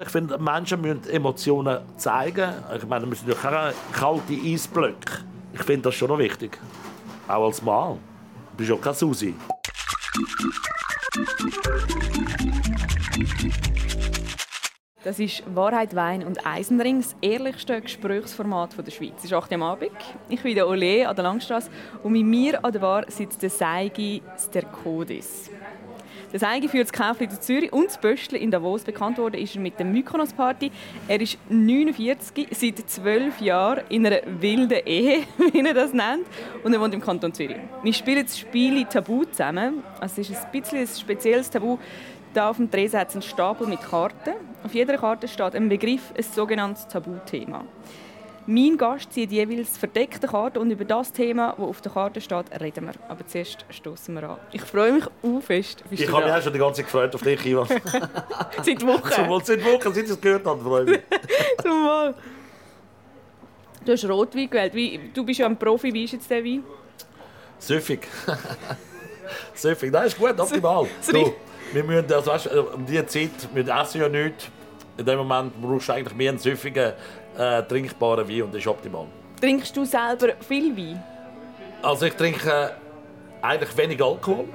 Ich finde, Menschen müssen Emotionen zeigen. Ich meine, wir sind ja keine kalte Eisblöcke. Ich finde das schon noch wichtig. Auch als Mann. Du bist ja keine Susi. Das ist Wahrheit, Wein und Eisenring, das ehrlichste Gesprächsformat der Schweiz. Es ist 8 Uhr am Abend. Ich bin der Ole an der Langstrasse und mit mir an der Bar sitzt der Seigi Sterkodis. Das Käfli in Zürich und das Böschli in Davos. Bekannt worden ist er mit der Mykonos Party. Er ist 49, seit 12 Jahren in einer wilden Ehe, wie er das nennt. Und er wohnt im Kanton Zürich. Wir spielen das Spiel Tabu zusammen. Es ist ein bisschen ein spezielles Tabu. Da auf dem Tresen hat es einen Stapel mit Karten. Auf jeder Karte steht ein Begriff, ein sogenanntes Tabuthema. Mein Gast zieht jeweils verdeckte Karten und über das Thema, das auf der Karte steht, reden wir. Aber zuerst stoßen wir an. Ich freue mich auch fest. Bist ich habe mich auch schon die ganze Zeit gefreut auf dich, Ivan. seit Wochen. Zumal seit Wochen, seit ich es gehört habe, freue mich. Zumal. Du hast Rotwein gewählt. Wie, du bist ja ein Profi. Wie ist jetzt der Wein? Süffig. Süffig. Nein, ist gut, optimal. So, wir müssen, also, weißt, um diese Zeit, wir essen ja nichts. In dem Moment brauchst du eigentlich mehr einen süffigen, äh, trinkbaren Wein und das ist optimal. Trinkst du selber viel Wein? Also ich trinke eigentlich wenig Alkohol.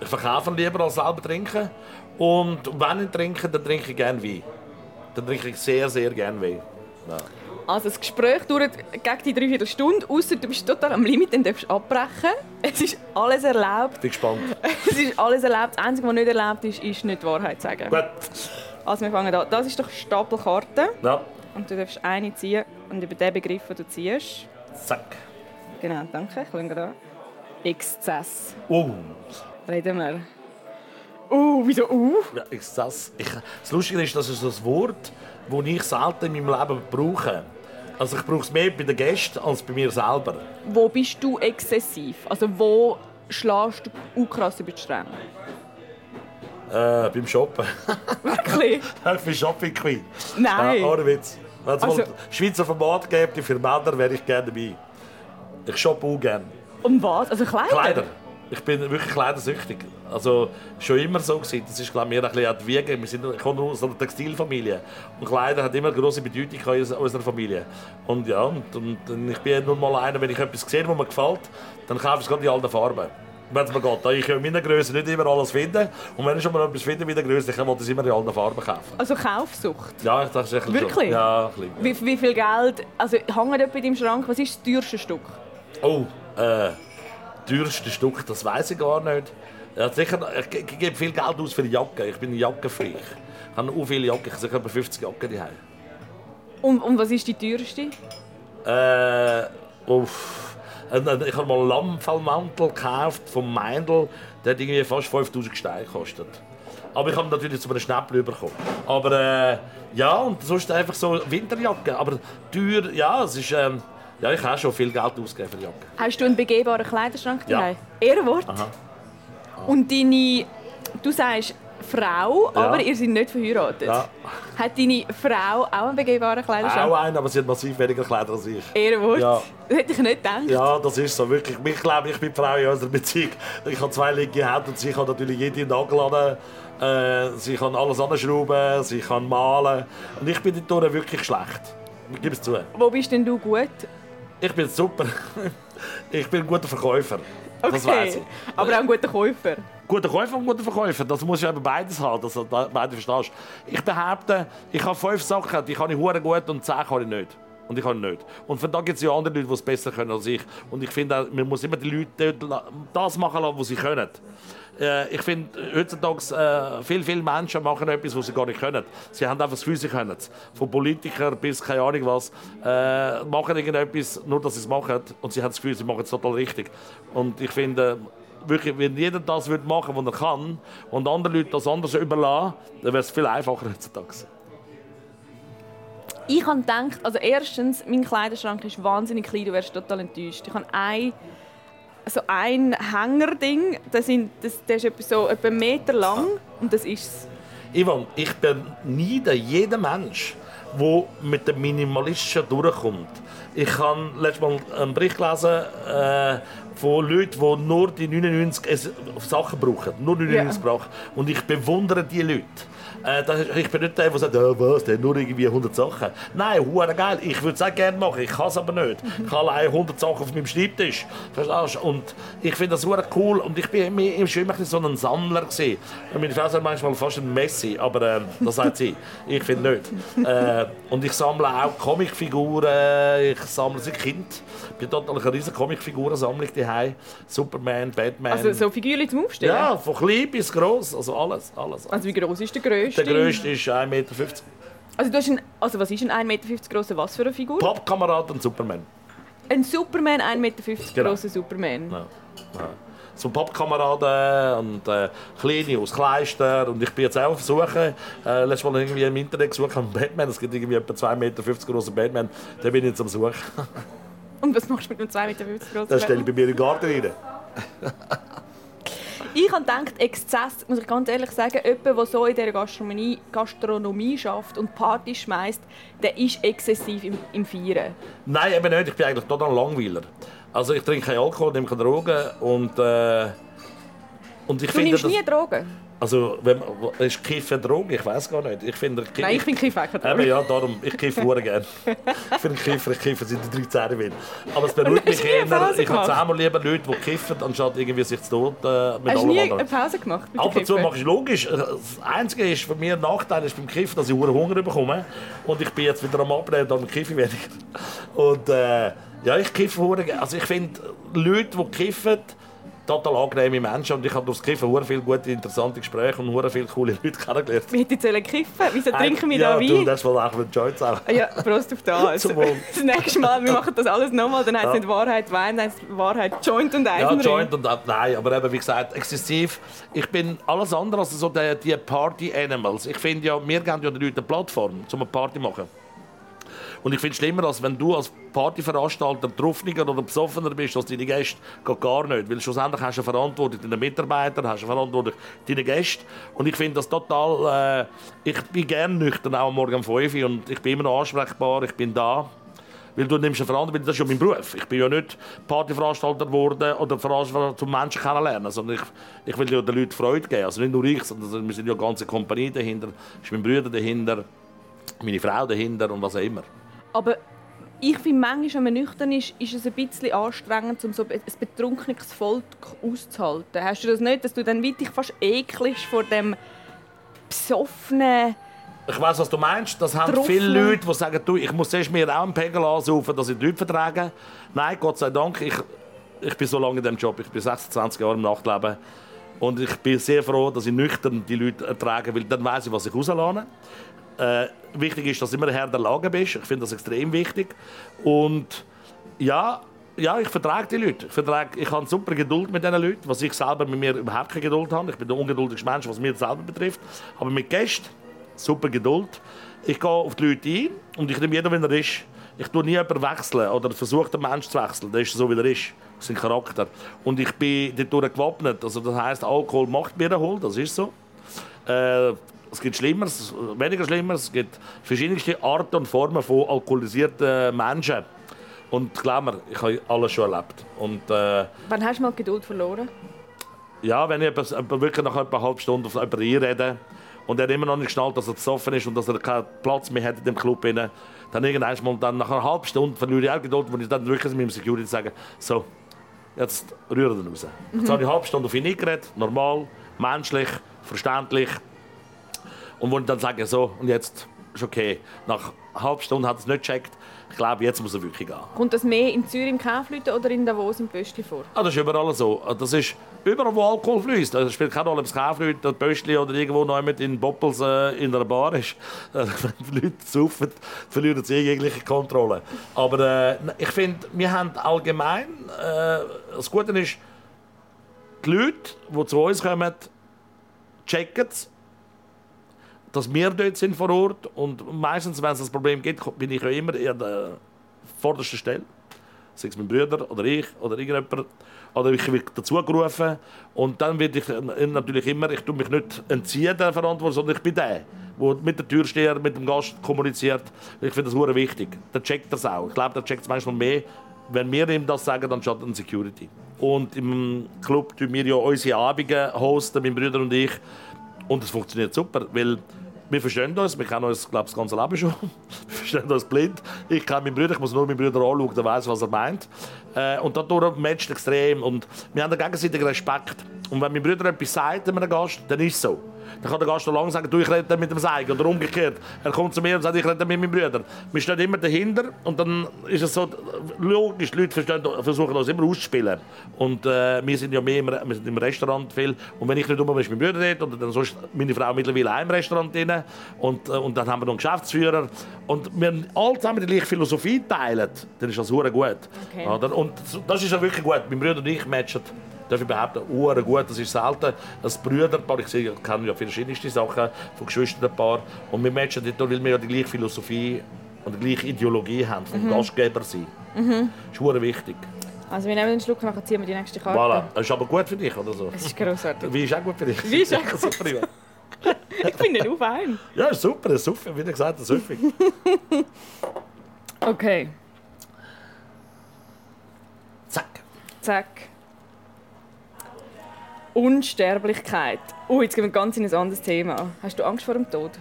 Ich verkaufe lieber als selber trinken. Und wenn ich trinke, dann trinke ich gerne Wein. Dann trinke ich sehr, sehr gerne Wein. Ja. Also das Gespräch dauert gegen die dreiviertel Stunde, außer du bist total am Limit, dann darfst du abbrechen. Es ist alles erlaubt. Ich bin gespannt. Es ist alles erlaubt. Das Einzige, was nicht erlaubt ist, ist nicht die Wahrheit sagen. Gut. Also wir fangen an. Das ist doch Stapelkarte. Ja. Und du darfst eine ziehen und über den Begriff, den du ziehst. Zack. Genau, danke. Ich schaue da. Exzess. Oh. Reden wir. Uh, wieso uh? Ja, Exzess. Ich, das Lustige ist, das ist das Wort, das ich selten in meinem Leben brauche. Also ich brauche es mehr bei den Gästen als bei mir selber. Wo bist du exzessiv? Also wo schlägst du krass über die Stränge? Äh, beim Shoppen. Wirklich? ich bin Shopping Queen. Nein. Ja, ohne Witz. Wenn es Also- Schweizer Format gäbe für Männer, wäre ich gerne dabei. Ich shoppe auch gerne. Um was? Also Kleider? Kleider. Ich bin wirklich kleidersüchtig. Also schon immer so gewesen. Das ist glaube ich, mir ein bisschen an die Wiege. Wir sind, ich komme aus einer Textilfamilie und Kleider hat immer große Bedeutung in unserer- Familie. Und ja, und, und, und ich bin nur mal einer, wenn ich etwas sehe, was mir gefällt, dann kaufe ich es gerade in allen Farben. Wenn es mir geht. Ich kann in meiner Größe nicht immer alles finden. Und wenn ich schon mal etwas finde in meiner Größe, dann will ich es immer in allen Farben kaufen. Also Kaufsucht? Ja, ich dachte schon. Wirklich? Ja, ein bisschen. Wie, wie viel Geld? Also hängt bei deinem Schrank? Was ist das teuerste Stück? Oh, äh, teuerste Stück, das weiß ich gar nicht. Ja, sicher, ich, ich gebe viel Geld aus für die Jacke. Ich bin Jackenfreak. Ich habe auch viele Jacken. Ich habe etwa 50 Jacken daheim. Und, und was ist die teuerste? Äh, uff. Ich habe mal einen Lammfellmantel gekauft vom Meindl. Der hat irgendwie fast 5000 Steine gekostet. Aber ich habe natürlich zu einem Schnäppchen bekommen. Aber äh, ja, und sonst einfach so Winterjacke. Aber teuer, ja, es ist... Ähm, ja, ich habe schon viel Geld ausgegeben für die Jacke. Hast du einen begehbaren Kleiderschrank Ja. daheim? Ehrenwort? Aha. Und deine... Du sagst Frau, Ja. aber ihr seid nicht verheiratet. Ja. Hat deine Frau auch einen begehbaren Kleiderschrank? Auch einen, aber sie hat massiv weniger Kleider als ich. Ehrenwort? Ja. Das hätte ich nicht gedacht. Ja, das ist so. Wirklich. Ich glaube, ich bin die Frau in unserer Beziehung. Ich habe zwei linke Hände und sie kann natürlich jede Nagel an. Äh, sie kann alles anschrauben, sie kann malen. Und ich bin dort wirklich schlecht. Ich gebe es zu. Wo bist denn du gut? Ich bin super. Ich bin ein guter Verkäufer. Das weiß ich. Aber auch ein guter Käufer. Guter Käufer und guter Verkäufer, das muss ja eben beides haben, dass du beide verstehst. Ich behaupte, ich habe fünf Sachen, die kann ich hure gut und zehn kann ich nicht. Und ich kann nicht. Und von da gibt es ja andere Leute, die es besser können als ich. Und ich finde, man muss immer die Leute das machen lassen, was sie können. Äh, ich finde, heutzutage äh, viele, viele Menschen machen etwas, was sie gar nicht können. Sie haben einfach das Gefühl, sie können es. Von Politikern bis keine Ahnung was. Äh, machen irgendetwas, nur dass sie es machen. Und sie haben das Gefühl, sie machen es total richtig. Und ich finde, wirklich, wenn jeder das würde machen was er kann und andere Leute das anders überlassen, dann wäre es viel einfacher heutzutage. Ich habe gedacht, also erstens, mein Kleiderschrank ist wahnsinnig klein, du wärst total enttäuscht. Ich habe ein, so ein Hängerding, das, sind, das, das ist etwa so etwa einen Meter lang und das ist es. Ivan, ich beneide jeden Mensch, der mit dem Minimalistischen durchkommt. Ich habe letztes Mal einen Bericht gelesen äh, von Leuten, die nur die 99 Sachen brauchen. Nur 99 ja. brauchen. Und ich bewundere diese Leute. Äh, das, ich bin nicht der, der sagt, oh, was, der hat nur irgendwie 100 Sachen. Nein, hure geil. Ich würde es auch gerne machen, ich kann es aber nicht. Ich habe allein 100 Sachen auf meinem Schreibtisch. Verstehst du? Und ich finde das hure cool. Und ich bin im Schwimmen so ein Sammler gewesen. Meine Frau sagt manchmal fast ein Messi, aber äh, das sagt sie. Ich finde nicht. Äh, und ich sammle auch Comicfiguren. Ich sammle sie Kind. Ich bin total eine riesige Comicfigurensammlung daheim. Superman, Batman. Also so Figuren zum Aufstellen? Ja, von klein bis groß. Also alles, alles, alles. Also wie groß ist der größte? Der größte ist 1,50 Meter. Also, du hast ein, also was ist ein 1,50 Meter grosser was für eine Figur? Pappkamerad und Superman. Ein Superman, 1,50 Meter genau. grosser Superman. Ja. Ja. So Pappkameraden und äh, Kleine aus Kleister. Und ich bin jetzt auch auf Suche. Äh, letztes Mal irgendwie im Internet gesucht einen Batman. Es gibt irgendwie etwa 2,50 Meter großen Batman. Den bin ich jetzt am Suchen. und was machst du mit einem 2,50 Meter großen Batman? Das stelle ich bei mir den Garten rein. Ich habe gedacht, Exzess, muss ich ganz ehrlich sagen, jemand, der so in dieser Gastronomie, Gastronomie schafft und Party schmeißt, der ist exzessiv im, im Feiern. Nein, eben nicht. Ich bin eigentlich total Langweiler. Also ich trinke keinen Alkohol, nehme keine Drogen und, äh, und ich du finde, nimmst nie Drogen? Also, wenn, ist Kiffen Droge? Ich weiß gar nicht. Ich finde, Nein, ich finde Kiffen keine Droge. ja, darum, ich kiffe sehr gerne. ich finde Kiffer, ich kiffe seit ich 13 bin. Aber es beruhigt mich eher, ich habe zehnmal lieber Leute, die kiffen, anstatt irgendwie sich zu tot äh, mit Hast du nie eine Pause gemacht Ab und zu mache ich logisch. Das Einzige ist für mich ein Nachteil ist beim Kiffen, dass ich Hunger bekomme. Und ich bin jetzt wieder am Abnehmen, dann kiffe ich weniger. Und äh, ja, ich kiffe Also ich finde, Leute, die kiffen, total angenehme Menschen und ich habe durchs Kiffen sehr viele gute, interessante Gespräche und sehr viele coole Leute kennengelernt. Wie hätte ich kiffen Wieso trinken wir ja, da Wein? Ja, das war auch mit Joints auch. Ja, Prost auf das. das nächste Mal, wir machen das alles nochmal, dann heißt es ja. nicht Wahrheit Wein, dann heißt es Wahrheit Joint und Eisenring. Ja, Joint und nein, aber eben, wie gesagt, exzessiv. Ich bin alles andere als so die, die Party-Animals. Ich finde ja, wir geben ja den Leuten eine Plattform, um eine Party zu machen. Und ich finde es schlimmer, als wenn du als Partyveranstalter betroffener oder besoffener bist als deine Gäste. Geht gar nicht. Weil schlussendlich hast du eine Verantwortung deinen Mitarbeitern, hast eine Verantwortung deinen Gästen. Und ich finde das total... Äh, ich bin gerne nüchtern, auch am Morgen um 5 Uhr. Und ich bin immer noch ansprechbar, ich bin da. Weil du nimmst eine Verantwortung, das ist ja mein Beruf. Ich bin ja nicht Partyveranstalter geworden oder Veranstalter zum Menschen kennenlernen, sondern ich, ich will ja den Leuten Freude geben. Also nicht nur ich, sondern wir sind ja eine ganze Kompanie dahinter, ist mein Bruder dahinter, meine Frau dahinter und was auch immer. Aber ich finde, manchmal, wenn man nüchtern ist, ist es ein bisschen anstrengend, um so ein betrunkenes Volk auszuhalten. Hast du das nicht, dass du dann wirklich fast ekelst vor dem besoffenen... Ich weiß, was du meinst. Das haben Truffel. viele Leute, die sagen, du, ich muss erst mir auch einen Pegel ansaufen, dass ich die Leute vertrage. Nein, Gott sei Dank, ich, ich bin so lange in diesem Job. Ich bin 26 Jahre im Nachtleben. Und ich bin sehr froh, dass ich nüchtern die Leute ertrage, weil dann weiß ich, was ich rauslasse. Äh, wichtig ist, dass du immer Herr der Lage bist. Ich finde das extrem wichtig. Und ja, ja, ich vertrage die Leute. Ich, vertrage, ich habe super Geduld mit diesen Leuten, was ich selber mit mir überhaupt keine Geduld habe. Ich bin der ungeduldigste Mensch, was mir selber betrifft. Aber mit Gästen, super Geduld. Ich gehe auf die Leute ein und ich nehme jeden, wenn er ist. Ich tue nie jemanden wechseln oder versuche den Menschen zu wechseln. Der ist so, wie er ist. Das ist ein Charakter. Und ich bin dadurch gewappnet. Also das heisst, Alkohol macht mir erholt, das ist so. Äh, es gibt Schlimmeres, weniger Schlimmeres. Es gibt verschiedenste Arten und Formen von alkoholisierten Menschen. Und glaub mir, ich habe alles schon erlebt. Und, äh, Wann hast du mal Geduld verloren? Ja, wenn ich wirklich nach etwa einer halben Stunde auf jemanden einrede und er immer noch nicht geschnallt, dass er besoffen ist und dass er keinen Platz mehr hat in dem Club, rein, dann irgendwann mal dann nach einer halben Stunde verliere ich auch Geduld, wenn ich dann wirklich mit dem Security sage, so, jetzt rühren wir raus. Mhm. Jetzt habe ich eine halbe Stunde auf ihn eingeredet, normal, menschlich, verständlich, und wo ich dann sage, so, und jetzt ist okay. Nach einer halben Stunde hat es nicht gecheckt. Ich glaube, jetzt muss er wirklich gehen. Kommt das mehr in Zürich im Kaufleuten oder in Davos im Pöstli vor? Ah, das ist überall so. Das ist überall, wo Alkohol fließt. Das spielt keine Rolle, ob es Kaufleuten, das Pöstli oder irgendwo noch jemand in Boppels äh, in einer Bar ist. Wenn die Leute saufen, verlieren sie jegliche Kontrolle. Aber äh, ich finde, wir haben allgemein, äh, das Gute ist, die Leute, die zu uns kommen, checken es dass wir dort sind vor Ort und meistens, wenn es ein Problem gibt, bin ich ja immer an der vordersten Stelle. Sei es mein Bruder oder ich oder irgendjemand. Oder ich werde dazu gerufen. Und dann werde ich natürlich immer, ich tue mich nicht entziehen der Verantwortung, sondern ich bin der, der mit der Türsteher, mit dem Gast kommuniziert. Ich finde das sehr wichtig. Der checkt das auch. Ich glaube, der checkt es manchmal mehr, wenn wir ihm das sagen, dann schaut an Security. Und im Club tun wir ja unsere Abende hosten, mein Bruder und ich. Und es funktioniert super, weil wir verstehen uns, wir kennen uns glaube das ganze Leben schon. wir verstehen uns blind. Ich kenne meinen Bruder, ich muss nur meinen Bruder anschauen, der weiß, was er meint. Äh, und dadurch matcht extrem. Und wir haben den gegenseitigen Respekt. Und wenn mein Bruder etwas sagt einem Gast, dann ist es so. Dann kann der Gast noch lange sagen, du, ich rede mit dem Seig. Oder umgekehrt. Er kommt zu mir und sagt, ich rede mit meinem Bruder. Wir stehen immer dahinter und dann ist es so, logisch, die Leute verstehen, versuchen uns immer auszuspielen. Und äh, wir sind ja mehr im, wir sind im Restaurant viel. Und wenn ich nicht um bin, ist mein Bruder dort. Und dann sonst meine Frau mittlerweile auch im Restaurant drin. Und, äh, und dann haben wir noch einen Geschäftsführer. Und wir alle zusammen die gleiche Philosophie teilen, dann ist das sehr gut. Okay. Oder? Und das ist ja wirklich gut. Mein Bruder und ich matchen darf ich behaupten, Uhren gut. Das ist selten. Das Brüderpaar, ich sehe, ich kenne ja verschiedenste Sachen von Geschwisterpaar. Und wir matchen dort, weil wir ja die gleiche Philosophie und die gleiche Ideologie haben, vom mhm. Gastgeber sein. Mhm. Das ist wichtig. Also wir nehmen einen Schluck, nachher ziehen wir die nächste Karte. Voilà. Das ist aber gut für dich, oder so? Das ist großartig. Wie ist auch gut für dich? Wie ist auch super. ich finde den auch fein. Ja, ist super, ist super. Wie gesagt, das ist häufig. okay. Zack. Zack. Unsterblichkeit. Oh, jetzt gehen wir ganz in ein anderes Thema. Hast du Angst vor dem Tod?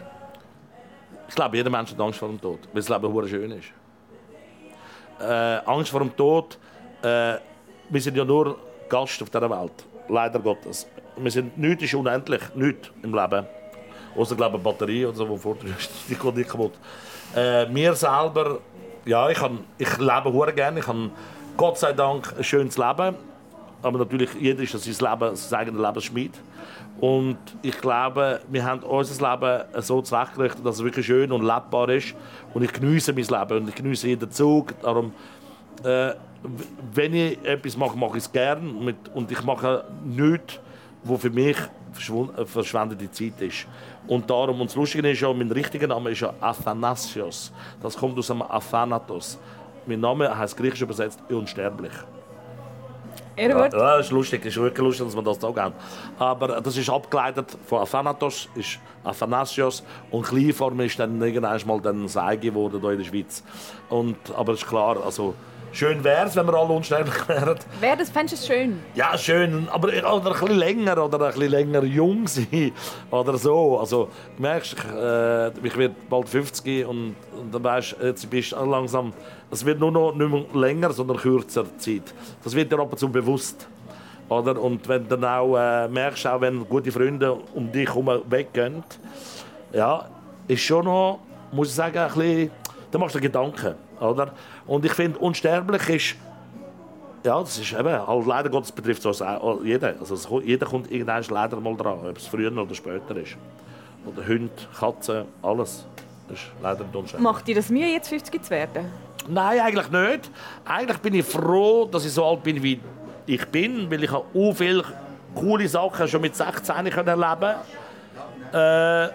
Ich glaube, jeder Mensch hat Angst vor dem Tod, weil das Leben hure schön ist. Äh, Angst vor dem Tod. Äh, wir sind ja nur Gast auf dieser Welt. Leider Gottes. Wir sind, nichts ist unendlich, nichts im Leben. Außer glaube eine Batterie oder so, die vor die geht nicht kaputt. Äh, mir selber, ja, ich, kann, ich lebe hure gerne. Ich habe Gott sei Dank ein schönes Leben aber natürlich, jeder ist sein Leben, sein eigenes Leben Schmied. Und ich glaube, wir haben unser Leben so zurechtgerichtet, dass es wirklich schön und lebbar ist. Und ich genieße mein Leben und ich genieße jeden Zug. Darum, äh, wenn ich etwas mache, mache ich es gern. und ich mache nichts, was für mich äh, verschwendete Zeit ist. Und darum, und das Lustige ist ja, mein richtiger Name ist ja Athanasios. Das kommt aus dem Athanatos. Mein Name heißt griechisch übersetzt unsterblich. Ehrenwort. Ja, das ist lustig, ist wirklich lustig, dass man das sagen kann. Aber das ist abgeleitet von Athanatos, ist Athanasios und Kleinform ist dann irgendwann mal dann Seige geworden hier in der Schweiz. Und, aber es ist klar, also Schön wäre es, wenn wir alle unsterblich wären. Wäre das, fändest du es schön? Ja, schön. Aber oder ein bisschen länger oder ein bisschen länger jung sein. Oder so. Also, du merkst, ich, äh, ich werde bald 50 und, und dann weißt jetzt bist du langsam... Es wird nur noch nicht mehr länger, sondern kürzer Zeit. Das wird dir ab und zu bewusst. Oder? Und wenn du dann auch äh, merkst, auch wenn gute Freunde um dich herum weggehen, ja, ist schon noch, muss ich sagen, ein bisschen, da machst du dir Gedanken. Oder? Und ich finde, unsterblich ist, ja, das ist eben, halt leider Gottes betrifft es auch jeden. Also jeder kommt irgendwann leider mal dran, ob es früher oder später ist. Oder Hunde, Katzen, alles. Das ist leider unsterblich. Macht dir das Mühe, jetzt 50 zu werden? Nein, eigentlich nicht. Eigentlich bin ich froh, dass ich so alt bin, wie ich bin, weil ich auch viele coole Sachen schon mit 16 erleben konnte. Äh,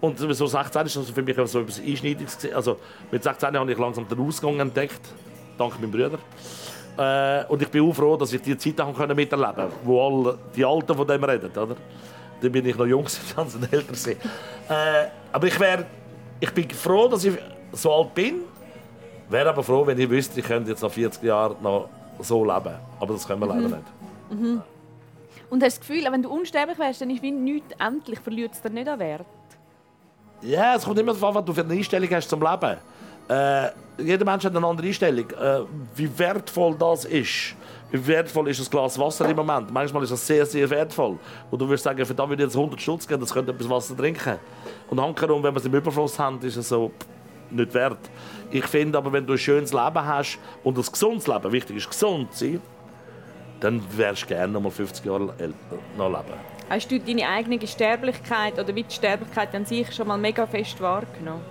und so 16 ist das für mich so etwas Einschneidiges. Also mit 16 habe ich langsam den Ausgang entdeckt, dank meinem Bruder. Äh, und ich bin auch froh, dass ich die Zeit miterleben konnte, wo alle die Alten von dem reden. Oder? Dann bin ich noch jung, dann sind älter. Äh, aber ich, wär, ich bin froh, dass ich so alt bin. Wäre aber froh, wenn ich wüsste, ich könnte jetzt nach 40 Jahren noch so leben. Aber das können wir mhm. leider nicht. Mhm. Und hast du das Gefühl, wenn du unsterblich wärst, dann ist wie nichts endlich, verliert es dir nicht an Wert? Ja, es kommt immer darauf an, was du für eine Einstellung hast zum Leben. Äh, jeder Mensch hat eine andere Einstellung. Äh, wie wertvoll das ist. Wie wertvoll ist ein Glas Wasser im Moment? Manchmal ist das sehr, sehr wertvoll. Und du wirst sagen, für das würde ich jetzt 100 Stutz geben, das könnte etwas Wasser trinken. Und hankerum, wenn wir es im Überfluss haben, ist es so nicht wert. Ich finde aber, wenn du ein schönes Leben hast und ein gesundes Leben, wichtig ist gesund sein, dann wärst du gerne noch mal 50 Jahre noch leben. Hast du deine eigene Sterblichkeit oder wie die Sterblichkeit an sich schon mal mega fest wahrgenommen?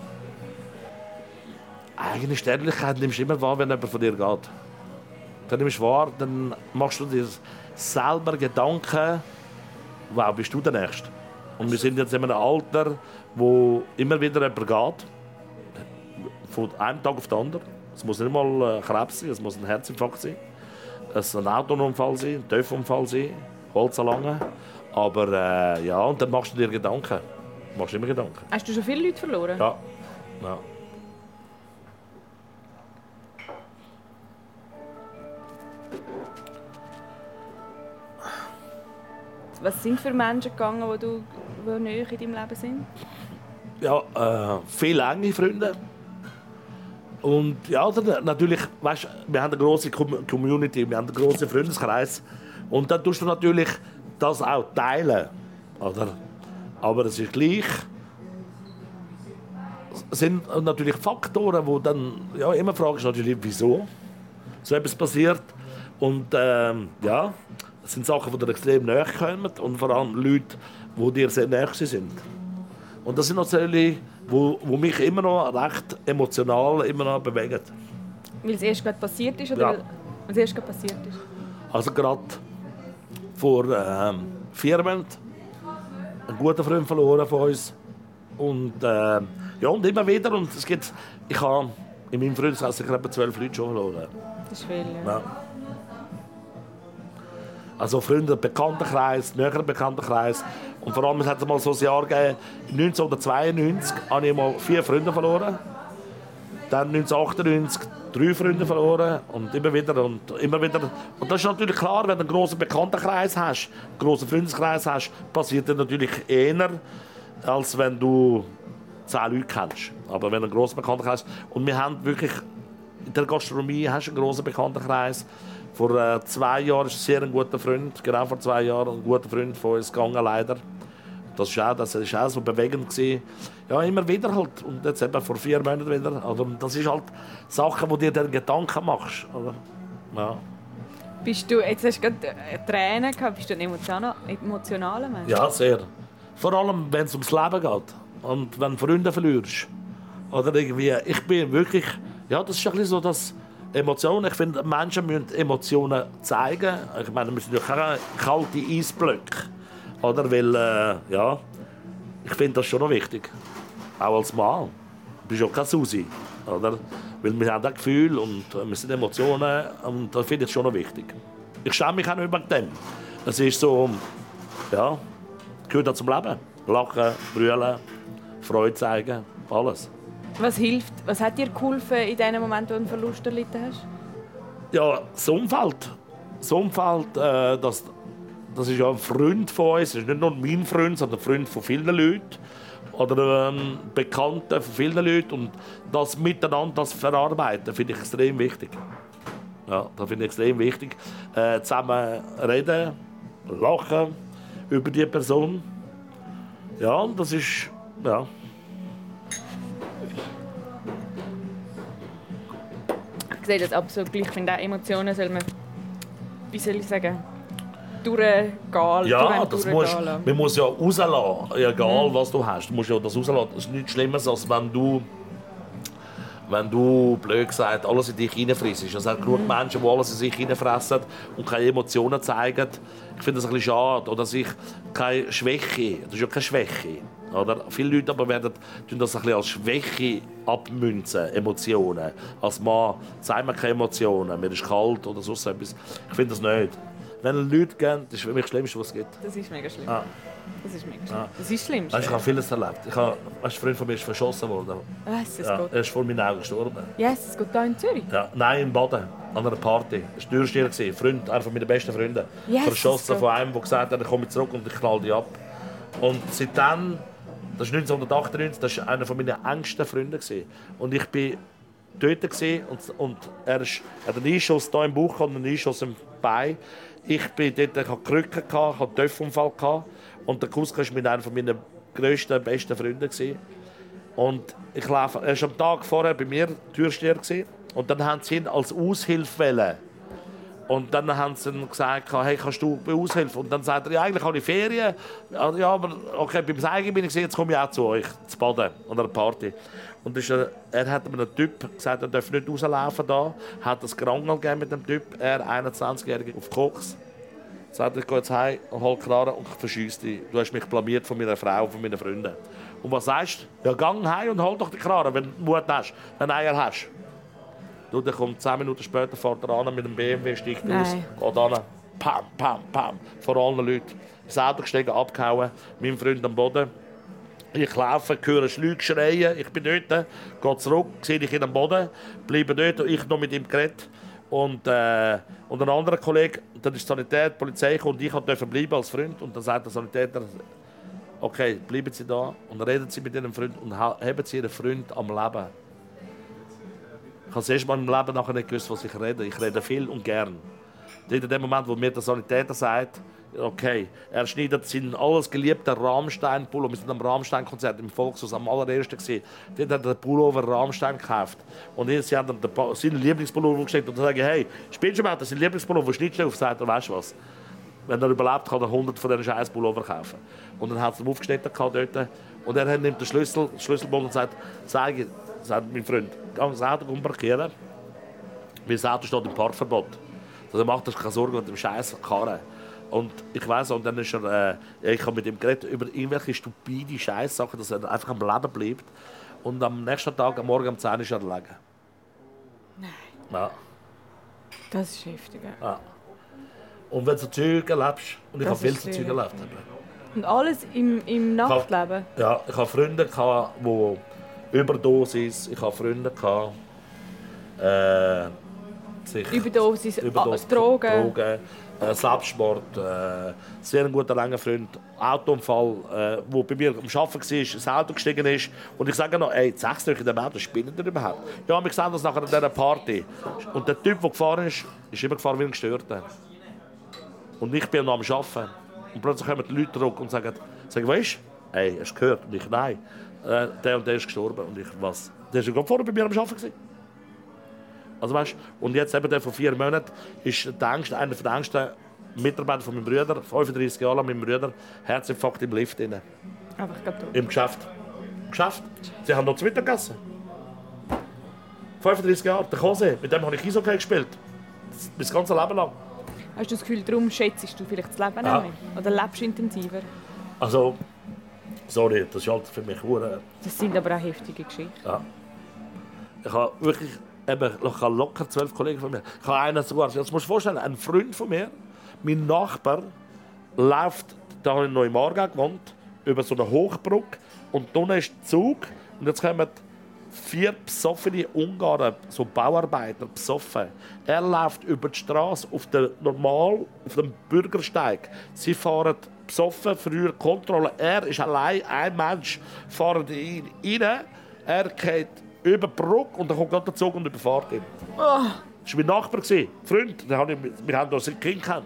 Eigene Sterblichkeit nimmst du immer wahr, wenn jemand von dir geht. Dann nimmst du wahr, dann machst du dir selber Gedanken, wow, bist du der Nächste? Und wir sind jetzt in einem Alter, wo immer wieder jemand geht. Von einem Tag auf den anderen. Es muss nicht mal Krebs sein, es muss ein Herzinfarkt sein. Es muss ein Autounfall sein, ein Töpfunfall sein, Holzanlangen. Aber äh, ja, und dann machst du dir Gedanken. Machst du immer Gedanken. Hast du schon viele Leute verloren? Ja. ja. Was sind für Menschen gegangen, die du die näher in deinem Leben sind? Ja, äh, viele enge Freunde. Und ja, dann, natürlich, weißt, wir haben eine große Com- Community, wir haben einen großen Freundeskreis. Und dann tust du natürlich das auch teilen. Oder? Aber es ist gleich. Es sind natürlich Faktoren, wo dann ja, immer fragst natürlich, wieso so etwas passiert. Und ähm, ja, es sind Sachen, die dir extrem näher kommen und vor allem Leute, die dir sehr näher sind. Und das sind natürlich, wo, wo mich immer noch recht emotional immer noch bewegen. Weil es erst gerade passiert ist? Oder Ja. weil es erst gerade passiert ist? Also gerade vor ähm, Monaten einen guten Freund verloren von uns. Und, ähm, ja, und immer wieder. Und es gibt, ich habe in meinem Freundeskreis etwa zwölf Leute schon verloren. Das ist viel, ja. Ja. Also Freunde, Bekanntenkreis, näherer Bekanntenkreis. Und vor allem, es hat mal so ein Jahr gegeben, 1992 habe ich mal vier Freunde verloren. Dann 1998 drei Freunde verloren und immer wieder und immer wieder. Und das ist natürlich klar, wenn du einen grossen Bekanntenkreis hast, einen grossen Freundeskreis hast, passiert das natürlich eher, als wenn du zehn Leute kennst. Aber wenn du einen grossen Bekanntenkreis und wir haben wirklich in der Gastronomie hast du einen grossen Bekanntenkreis. Vor äh, zwei Jahren ist ein sehr ein guter Freund, genau vor zwei Jahren, ein guter Freund von uns gegangen, leider. Das ist auch, das ist auch so bewegend gewesen. Ja, immer wieder halt. Und jetzt eben vor vier Monaten wieder. Also, das ist halt Sachen, wo dir dann Gedanken machst. Oder? Ja. Bist du, jetzt hast du gerade äh, Tränen gehabt, bist du ein emotionaler, emotionaler Mensch? ja, sehr. Vor allem, wenn es ums Leben geht. Und wenn du Freunde verlierst. Oder irgendwie, ich bin wirklich, ja, das ist ein bisschen so, dass Emotionen, ich finde, Menschen müssen Emotionen zeigen. Ich meine, wir sind ja keine kalte Eisblöcke. Oder, weil, äh, ja, ich finde das schon noch wichtig. Auch als Mann. Du bist ja kein Susi, oder? Weil wir haben auch Gefühle und äh, wir sind Emotionen und das finde ich schon noch wichtig. Ich schäme mich auch nicht wegen dem. Es ist so, ja, gehört auch zum Leben. Lachen, brüllen, Freude zeigen, alles. Was hilft, was hat dir geholfen in den Momenten, wo du einen Verlust erlitten hast? Ja, das Umfeld. Das Umfeld, äh, das, das ist ja ein Freund von uns. Das ist nicht nur mein Freund, sondern ein Freund von vielen Leuten. Oder ein Bekannter von vielen Leuten. Und das Miteinander, das Verarbeiten, finde ich extrem wichtig. Ja, das finde ich extrem wichtig. Äh, zusammen reden, lachen über die Person. Ja, das ist, ja, Ich sehe das absolut gleich. Ich finde auch Emotionen soll man, wie soll ich sagen, durchgehen, durch Ja, das musst, man muss ja rauslassen, egal was du hast. Du musst ja das rauslassen. Das ist nichts Schlimmes, als wenn du, wenn du, blöd gesagt, alles in dich reinfrissst. Es hat genug Menschen, die alles in sich reinfressen und keine Emotionen zeigen. Ich finde das ein bisschen schade. Oder sich keine Schwäche, das ist ja keine Schwäche. Oder? Viele Leute aber werden tun das ein bisschen als Schwäche abmünzen, Emotionen. Als Mann zeigt man keine Emotionen, mir ist kalt oder sonst etwas. Ich finde das nicht. Wenn Leute gehen, das ist für mich das Schlimmste, was es gibt. Das ist mega schlimm. Ah. Das ist mega schlimm. Das ist schlimm. Weißt, ich habe vieles erlebt. Ich habe, ein Freund von mir ist verschossen worden. Jesus Ja, Gott. er ist vor meinen Augen gestorben. Jesus Gott, da in Zürich? Ja, nein, in Baden, an einer Party. Er war Türsteher, Freund, einer meiner besten Freunde. Jesus verschossen von einem, der gesagt hat, ich komme zurück und ich knall dich ab. Und seitdem, das ist 1998, das war einer meiner engsten Freunde. Und ich bin dort und, und er ist, er hat einen Einschuss hier im Bauch und einen Einschuss im Bein. Ich bin dort, ich hatte Krücken, ich hatte einen Töpfunfall. Und der Kuska war mit einer meiner grössten, besten Freunde. Und ich laufe, er war am Tag vorher bei mir Türsteher. Und dann haben sie ihn als Aushilfe wählen. Und dann haben sie ihm gesagt, hey, kannst du bei Aushilfe? Und dann sagt er, ja, eigentlich habe ich Ferien. Ja, aber okay, beim Seigen bin ich gesehen, jetzt komme ich auch zu euch, zu Baden, an einer Party. Und ist, er, er hat mir einen Typ gesagt, er darf nicht rauslaufen da. Hat das Gerangel gegeben mit dem Typ, er 21-Jähriger auf Koks. Sagt, ich gehe jetzt heim und hol Knarre und verschieße dich. Du hast mich blamiert von meiner Frau und von meinen Freunden. Und was sagst du? Ja, gang heim und hol doch die Knarre, wenn du Mut hast, wenn du Eier hast. Du, der kommt 10 Minuten später, fährt er an mit dem BMW, steigt aus, Nein. geht an, pam, pam, pam, vor allen Leuten. Ins Auto gestiegen, abgehauen, mein Freund am Boden. Ich laufe, höre Schläge schreien, ich bin dort, gehe zurück, sehe ich ihn am Boden, bleibe dort und ich noch mit ihm geredet. Und, äh, und ein anderer Kollege, dann ist die Sanität, die Polizei und ich durfte bleiben als Freund. Und dann sagt der Sanitäter, okay, bleiben Sie da und reden Sie mit Ihrem Freund und haben Sie Ihren Freund am Leben. Habe das erste Mal im Leben nachher nicht gewusst, was ich rede. Ich rede viel und gern. In dem Moment, wo mir der Sanitäter sagt, okay, er schneidet seinen alles geliebten Rammstein-Pullover. Wir sind am Rammstein-Konzert im Volkshaus am allerersten. Dort hat er den Pullover Rammstein gekauft. Und sie haben ihm seinen Lieblingspullover gesteckt und sagen, hey, spielst du mal sein Lieblingspullover, schneidest du auf, sagt er, weißt du was? Wenn er überlebt, kann er 100 von diesen scheiß Pullover kaufen. Und dann hat er ihn aufgeschnitten dort. Und er nimmt den Schlüssel, Schlüsselbund und sagt, sag, sagt mein Freund, geh das Auto parkieren. Mein Auto steht im Parkverbot. Also macht euch keine Sorgen mit dem scheiß Karren. Und ich weiß und dann ist er, äh, ich habe mit ihm geredet über irgendwelche stupide Scheißsachen, dass er einfach am Leben bleibt. Und am nächsten Tag, am Morgen um 10 Uhr, ist er erlegen. Nein. Ja. Das ist heftig. Ja. Und wenn du so Züge erlebst, und ich habe viel zu Züge erlebt. Und alles im, im Nachtleben? Ich habe, ja, ich habe Freunde, die Überdosis, ich habe Freunde, die äh, sich Überdosis, Überdosis Drogen. Drogen äh, Selbstmord, äh, sehr guter, langer Freund, Autounfall, äh, wo bei mir am Arbeiten war, ins Auto gestiegen ist. Und ich sage noch, ey, sechs in dem Auto, spinnen ihr überhaupt? Ja, wir sehen das nachher an dieser Party. Und der Typ, der gefahren ist, ist immer gefahren wie ein Gestörter. Und ich bin noch am Arbeiten. Und plötzlich kommen die Leute zurück und sagen, sagen weißt du, ey, hast du gehört? Und ich, nein, äh, der und der ist gestorben. Und ich, was? Der war gerade vorher bei mir am Arbeiten. Also weißt, und jetzt eben der vor vier Monaten ist der Angst, einer der engsten Mitarbeiter von meinem Bruder, 35 Jahre lang, mein Bruder, Herzinfarkt im Lift. Rein. Einfach Im Geschäft. Im Geschäft. Sie haben noch zu Mittagessen. 35 Jahre, der Kose, mit dem habe ich Eishockey gespielt. Das, das ganze Leben lang. Hast du das Gefühl, darum schätzt du vielleicht das Leben ja. nicht mehr? Oder lebst du intensiver? Also, sorry, das ist halt für mich hure. Das sind aber auch heftige Geschichten. Ja. Ich habe wirklich eben, ich habe locker zwölf Kollegen von mir. Ich habe einen sogar, jetzt musst du vorstellen, ein Freund von mir, mein Nachbar, läuft, da in Neumarga gewohnt, über so eine Hochbrücke und da ist der Zug und jetzt kommen vier besoffene Ungarn, so Bauarbeiter, besoffen. Er läuft über die Straße auf den normal, auf dem Bürgersteig. Sie fahren besoffen, früher Kontrolle. Er ist allein, ein Mensch, fahren rein. Er geht über die Brücke und dann kommt gerade der Zug und überfährt ihn. Oh. Das war mein Nachbar, Freund. Den habe ich, wir haben uns als Kind kennt.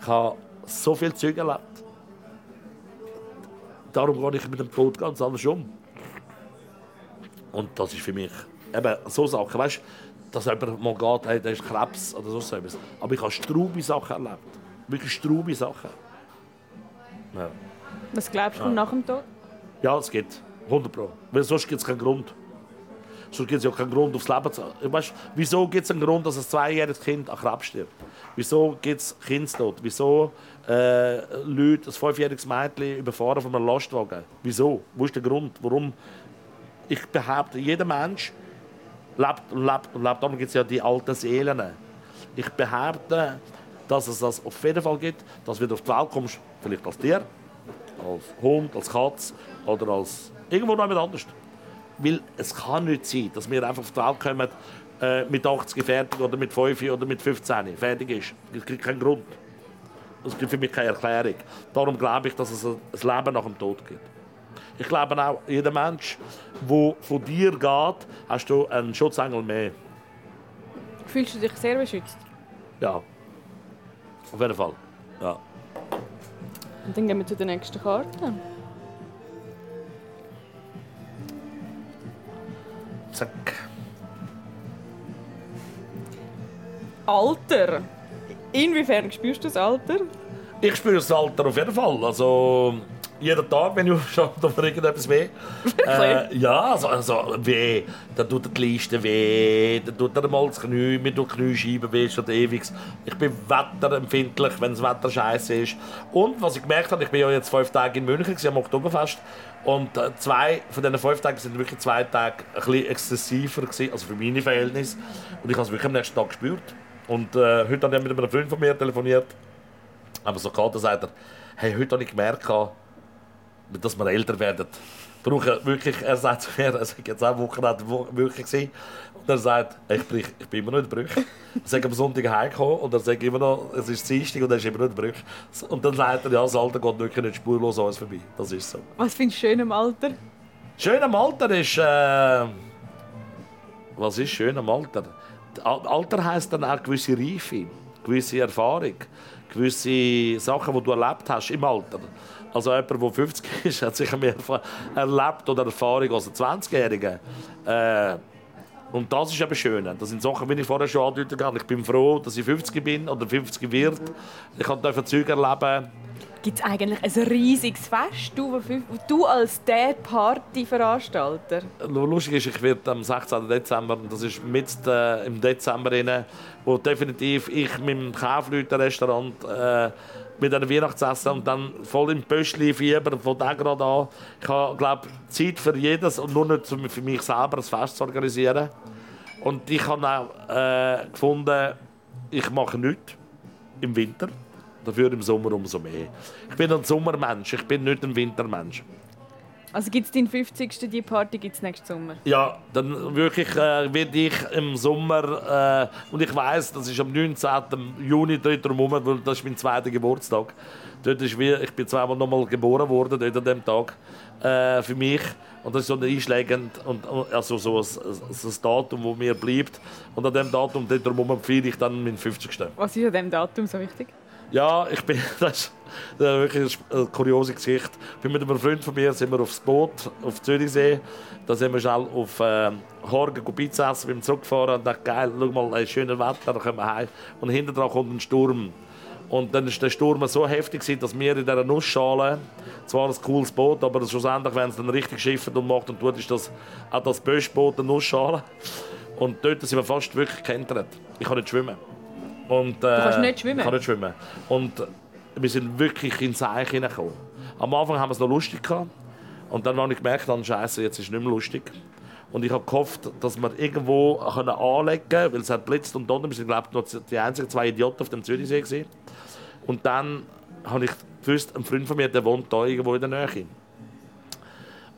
Ich habe so viel Zeug erlebt. Darum gehe ich mit dem Tod ganz anders um. Und das ist für mich eben so Sachen, weißt dass jemand mal geht, hey, der ist Krebs oder so etwas. Aber ich habe straube Sachen erlebt. Wirklich straube Sachen. Ja. Was glaubst du ja. nach dem Tod? Ja, es geht. 100 Pro. Weil sonst gibt es keinen Grund. Sonst gibt es ja keinen Grund, aufs Leben zu weißt, Wieso gibt es einen Grund, dass ein zweijähriges Kind an Krebs stirbt? Wieso gibt es Kindstod? Wieso äh, Leute, ein fünfjähriges Mädchen überfahren von einem Lastwagen? Wieso? Wo ist der Grund? Warum? Ich behaupte, jeder Mensch lebt und lebt und lebt. Darum gibt es ja die alten Seelen. Ich behaupte, dass es das auf jeden Fall gibt, dass du auf die Welt kommst, vielleicht als Tier, als Hund, als Katz oder als Irgendwo noch jemand anders. Weil es kann nicht sein, dass wir einfach auf die Welt kommen, äh, mit 80 fertig oder mit 5 oder mit 15 fertig ist. Es gibt keinen Grund. Es gibt für mich keine Erklärung. Darum glaube ich, dass es ein Leben nach dem Tod gibt. Ich glaube auch, jeder Mensch, der von dir geht, hast du einen Schutzengel mehr. Fühlst du dich sehr beschützt? Ja. Auf jeden Fall. Ja. Und dann gehen wir zu der nächsten Karte. Zack. Alter. Inwiefern spürst du das Alter? Ich spüre das Alter auf jeden Fall. Also jeden Tag, wenn ich schon da irgendetwas weh. Äh, ja, also, also weh. Dann tut die Liste weh, dann tut er mal das Knie, mir tut die Kniescheibe weh, schon ewig. Ich bin wetterempfindlich, wenn das Wetter scheiße ist. Und was ich gemerkt habe, ich bin ja jetzt fünf Tage in München am Oktoberfest und äh, zwei von diesen fünf Tagen sind wirklich zwei Tage ein bisschen exzessiver gewesen, also für meine Verhältnisse. Und ich habe es wirklich am nächsten Tag gespürt. Und äh, heute habe ich mit einem Freund von mir telefoniert. Aber so kalt, sagt er, hey, heute habe ich gemerkt, dass wir älter werden. Brauche wirklich, er sagt zu mir, es ist jetzt auch Wochenende wirklich gewesen. Und er sagt, ich bin, ich bin immer noch in Brüche. Ich sage am Sonntag heimgekommen und er sagt immer noch, es ist Dienstag und er ist immer noch in Brüche. Und dann sagt er, ja, das Alter geht wirklich nicht spurlos an uns vorbei. Das ist so. Was findest du schön am Alter? Schön am Alter ist, äh, was ist schön am Alter? Alter heisst dann auch gewisse Reife, gewisse Erfahrung, gewisse Sachen, die du erlebt hast im Alter. Also jemand, der 50 ist, hat sicher mehr erlebt oder Erfahrung als ein 20-Jähriger. Äh, und das ist eben schön. Das sind Sachen, wie ich vorher schon angedeutet habe. Ich bin froh, dass ich 50 bin oder 50 wird. Ich durfte Züge erleben. Gibt es eigentlich ein riesiges Fest, du, du als der Partyveranstalter? Lustig ist, ich werde am 16. Dezember, das ist mit äh, im Dezember, rein, wo definitiv ich mit dem Kaufleuten-Restaurant äh, mit einem Weihnachtsessen und dann voll im Pöstli-Fieber von da gerade an. Ich habe, glaube Zeit für jedes und nur nicht für mich selber ein Fest zu organisieren. Und ich habe auch äh, gefunden, ich mache nichts im Winter dafür im Sommer umso mehr. Ich bin ein Sommermensch, ich bin nicht ein Wintermensch. Also gibt es deinen 50. die Party gibt's nächsten Sommer? Ja, dann wirklich äh, werde ich im Sommer äh, und ich weiß, das ist am 19. Juni dort rum, weil das ist mein zweiter Geburtstag. Dort ist wie, ich bin zweimal noch mal geboren worden dort an dem Tag äh, für mich und das ist so einschlägend und also so ein, ein, Datum, das mir bleibt und an dem Datum dort rum feiere ich dann meinen 50. Was ist an dem Datum so wichtig? Ja, ich bin, das ist wirklich eine kuriose Geschichte. Ich bin mit einem Freund von mir sind wir aufs Boot auf Zürichsee. Da sind wir schnell auf äh, Horgen Pizza essen, beim Zurückfahren und dachte, geil, schau mal, ein schönes Wetter, dann kommen wir heim. Und hinten dran kommt ein Sturm. Und dann war der Sturm so heftig, dass wir in dieser Nussschale, zwar ein cooles Boot, aber schlussendlich, wenn es dann richtig schifft und macht und tut, ist das auch das beste Boot eine Nussschale. Und dort sind wir fast wirklich gekentert. Ich kann nicht schwimmen. Und, äh, du kannst nicht schwimmen? Ich kann nicht schwimmen. Und wir sind wirklich ins Eich hineingekommen. Am Anfang haben wir es noch lustig gehabt. Und dann habe ich gemerkt, dann, Scheiße, jetzt ist es nicht mehr lustig. Und ich habe gehofft, dass wir irgendwo können anlegen können, weil es hat blitzt und donnert. Wir sind, glaube ich, die einzigen zwei Idioten auf dem Zürichsee. Gewesen. Und dann habe ich gewusst, ein Freund von mir, der wohnt da irgendwo in der Nähe.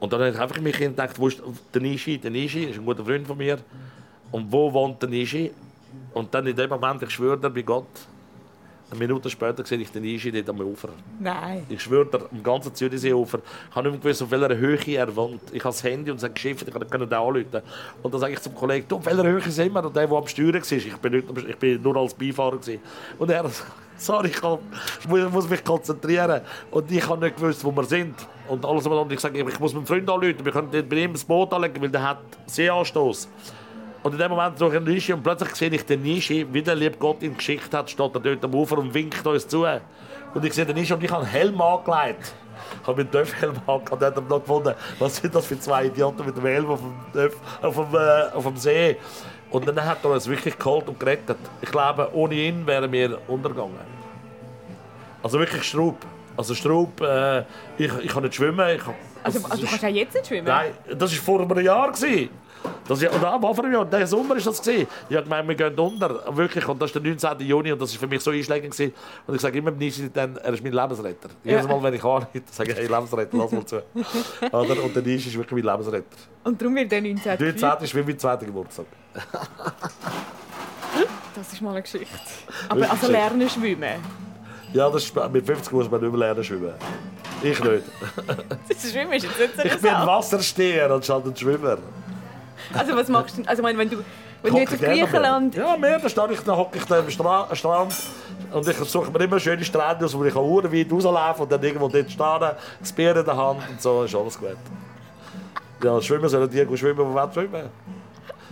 Und dann habe ich einfach mich gedacht, wo ist der Nishi? Der Nishi ist ein guter Freund von mir. Und wo wohnt der Nishi? Und dann in dem Moment, ich schwöre dir bei Gott, eine Minute später sehe ich den Einschi dort am Ufer. Nein. Ich schwöre dir, am ganzen Zürichseeufer. Ich habe nicht mehr gewusst, auf welcher Höhe er wohnt. Ich habe das Handy und sage Geschäft, ich kann den anrufen. Und dann sage ich zum Kollegen, du, auf welcher Höhe sind wir? Und der, der am Steuern war, ich bin, nicht, ich bin nur als Beifahrer. Gewesen. Und er sorry, ich, kann, ich muss mich konzentrieren. Und ich habe nicht gewusst, wo wir sind. Und alles und ich sage, ich muss meinen Freund anrufen, wir können bei ihm das Boot anlegen, weil der hat Seeanstoß. Und in dem Moment durch ein Nische und plötzlich sehe ich den Nische, wie der liebe Gott in Geschichte hat, steht er dort am Ufer und winkt uns zu. Und ich sehe den Nische und ich habe einen Helm angelegt. Ich habe mir einen Döff-Helm angelegt und hat noch gefunden, was sind das für zwei Idioten mit dem Helm auf dem, Döff, auf dem, äh, auf dem See. Und dann hat er uns wirklich geholt und gerettet. Ich glaube, ohne ihn wären wir untergegangen. Also wirklich Strub. Also Strub, äh, ich, ich kann nicht schwimmen. Ich, also, also, du kannst ja jetzt nicht schwimmen? Nein, das war vor einem Jahr. Gewesen. Das, und am Anfang ja, der Sommer war das. Gewesen. Ich habe gemeint, wir gehen unter. Wirklich. Und das ist der 19. Juni und das war für mich so einschlägend. Gewesen. Und ich sage immer, dann, er ist mein Lebensretter. Jedes Mal, wenn ich anrufe, sage ich, hey, Lebensretter, lass mal zu. Oder? Und der Nisch ist wirklich mein Lebensretter. Und darum wird der 19. Der 19. ist wie mein zweiter Geburtstag. das ist mal eine Geschichte. Aber also lernen schwimmen? Ja, das ist, mit 50 muss man nicht mehr lernen schwimmen. Ich nicht. das Schwimmen ist jetzt nicht so Ich bin Wassersteher anstatt ein Schwimmer. Also was machst du? Also wenn du, wenn du jetzt auf Griechenland... Ja, mehr, dann stehe ich, dann hocke ich da am Stra Strand und ich suche mir immer schöne Strände aus, wo ich Uhren weit rauslaufen und dann irgendwo dort stehen, das Bier in der Hand und so, ist alles gut. Ja, schwimmen sollen die schwimmen, die wollen schwimmen.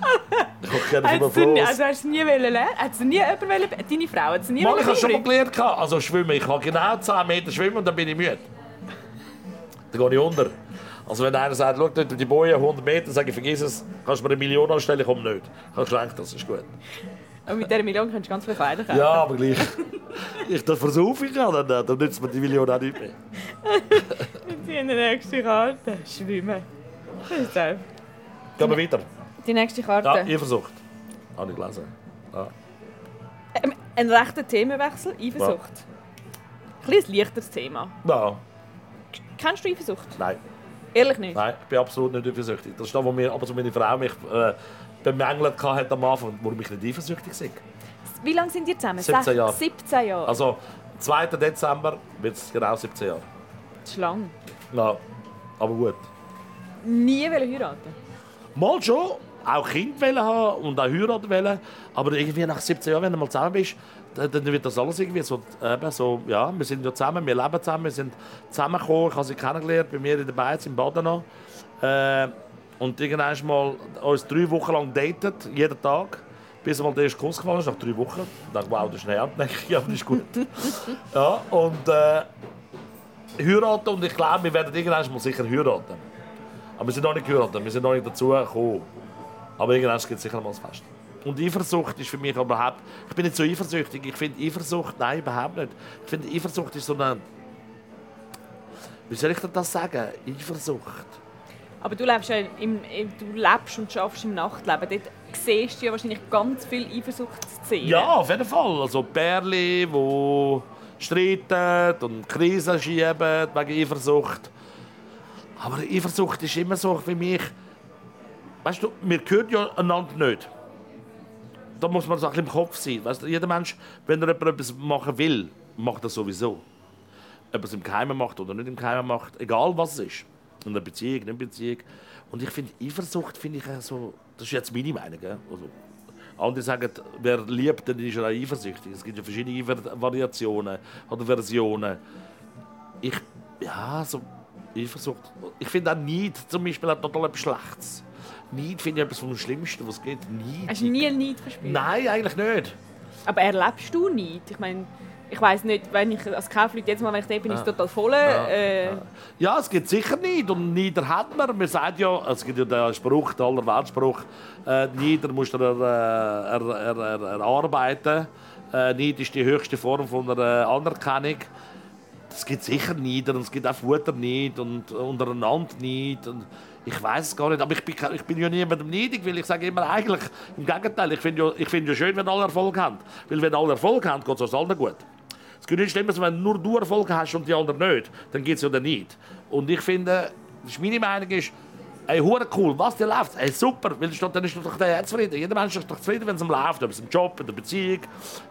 Habe keine von Floß. Also hast du nie lernen nie jemanden wollen, Deine Frau hat nie Mal, ich habe schon mal gelernt. Also schwimmen, ich kann genau 10 Meter schwimmen und dann bin ich müde. Dann gehe ich unter. Also wenn einer sagt, schau dort die Boje 100 Meter, sage ich, vergiss es, kannst du mir eine Million anstellen, ich komme nicht. Ich habe geschenkt, das ist gut. Und mit dieser Million kannst du ganz viel Feiern kaufen. Ja, aber gleich. ich das versuche ich ja, dann, dann nützt mir die Million auch nicht mehr. Die nächste Karte. Schwimmen. Das ist Gehen wir weiter. Die nächste Karte. Ja, ihr versucht. Habe ich gelesen. Ja. Ähm, ein rechter Themenwechsel, Eifersucht. Ein bisschen ein leichteres Thema. Ja, Kennst du Eifersucht? nein. Ehrlich nicht? Nein, ich bin absolut nicht eifersüchtig. Das ist das, wo mir, aber so meine Frau mich äh, bemängelt hat am Anfang, warum ich nicht eifersüchtig bin. Wie lange sind ihr zusammen? 17 Sech- Jahre. 17 Jahre. Also, 2. Dezember wird es genau 17 Jahre. Das ist lang. Ja, aber gut. Nie wollen heiraten. Mal schon, auch Kind wollen haben und auch heiraten wollen, aber irgendwie nach 17 Jahren, wenn du mal zusammen bist, dann dann wird das alles irgendwie so, eben so, ja, wir sind ja zusammen, wir leben zusammen, wir sind zusammengekommen, ich habe sie kennengelernt, bei mir in der Beiz im Badenau. Äh, und irgendwann mal uns drei Wochen lang datet, jeden Tag, bis mal der erste Kuss gefallen ist, nach drei Wochen. Dachte, wow, das ist näher, denke ich, ja, das ist gut. ja, und äh, heiraten und ich glaube, wir werden irgendwann mal sicher heiraten. Aber wir sind noch nicht geheiratet, wir sind noch nicht dazu gekommen. Aber irgendwann gibt es sicher mal ein Fest. Und Eifersucht ist für mich überhaupt... Ich bin nicht so eifersüchtig. Ich finde Eifersucht... Nein, überhaupt nicht. Ich finde Eifersucht ist so eine... Wie soll ich denn das sagen? Eifersucht. Aber du lebst, ja im, du lebst und schaffst im Nachtleben. Dort siehst du ja wahrscheinlich ganz viele Eifersuchtsszenen. Ja, auf jeden Fall. Also Pärchen, die streiten und Krisen schieben wegen Eifersucht. Aber Eifersucht ist immer so für mich... Weißt du, wir hören ja einander nicht. Da muss man so ein im Kopf sein. Weißt jeder Mensch, wenn er etwas machen will, macht das sowieso. Ob er es im Geheimen macht oder nicht im Geheimen macht, egal was es ist. In einer Beziehung, in einer Beziehung. Und ich finde, Eifersucht finde ich so, das ist jetzt meine Meinung. gell? Also, andere sagen, wer liebt, dann ist er auch eifersüchtig. Es gibt ja verschiedene Ver- Variationen oder Versionen. Ich, ja, so Eifersucht. Ich finde auch Neid zum Beispiel auch total etwas Schlechtes. Neid finde ich etwas vom Schlimmsten, was es geht. Neid. Hast du nie einen Neid verspürt? Nein, eigentlich nicht. Aber erlebst du Neid? Ich meine, ich weiss nicht, wenn ich als Kaufleute jedes Mal, wenn ich da bin, ist es total voll. äh, Ja, es gibt sicher nicht. Und Nieder hat man. Man sagt ja, es gibt ja den Spruch, den Allerweltspruch, äh, Nieder musst du er, äh, er, er, er, erarbeiten. Äh, Neid ist die höchste Form von einer Anerkennung. Es gibt sicher Nieder und es gibt auch Futter nicht und untereinander nicht. Und ich weiß es gar nicht, aber ich bin, ich bin ja niemandem neidig, weil ich sage immer eigentlich, im Gegenteil, ich finde ja, ich finde ja schön, wenn alle Erfolg haben. Weil wenn alle Erfolg haben, geht es uns allen gut. Es geht nicht schlimm, dass wenn nur du Erfolg hast und die anderen nicht, dann geht es ja dann nicht. Und ich finde, meine Meinung ist, ey, hure cool, was dir läuft, ey, super, weil es steht- dann ist doch der zufrieden. Jeder Mensch ist doch zufrieden, wenn es ihm läuft, ob es im Job, in der Beziehung,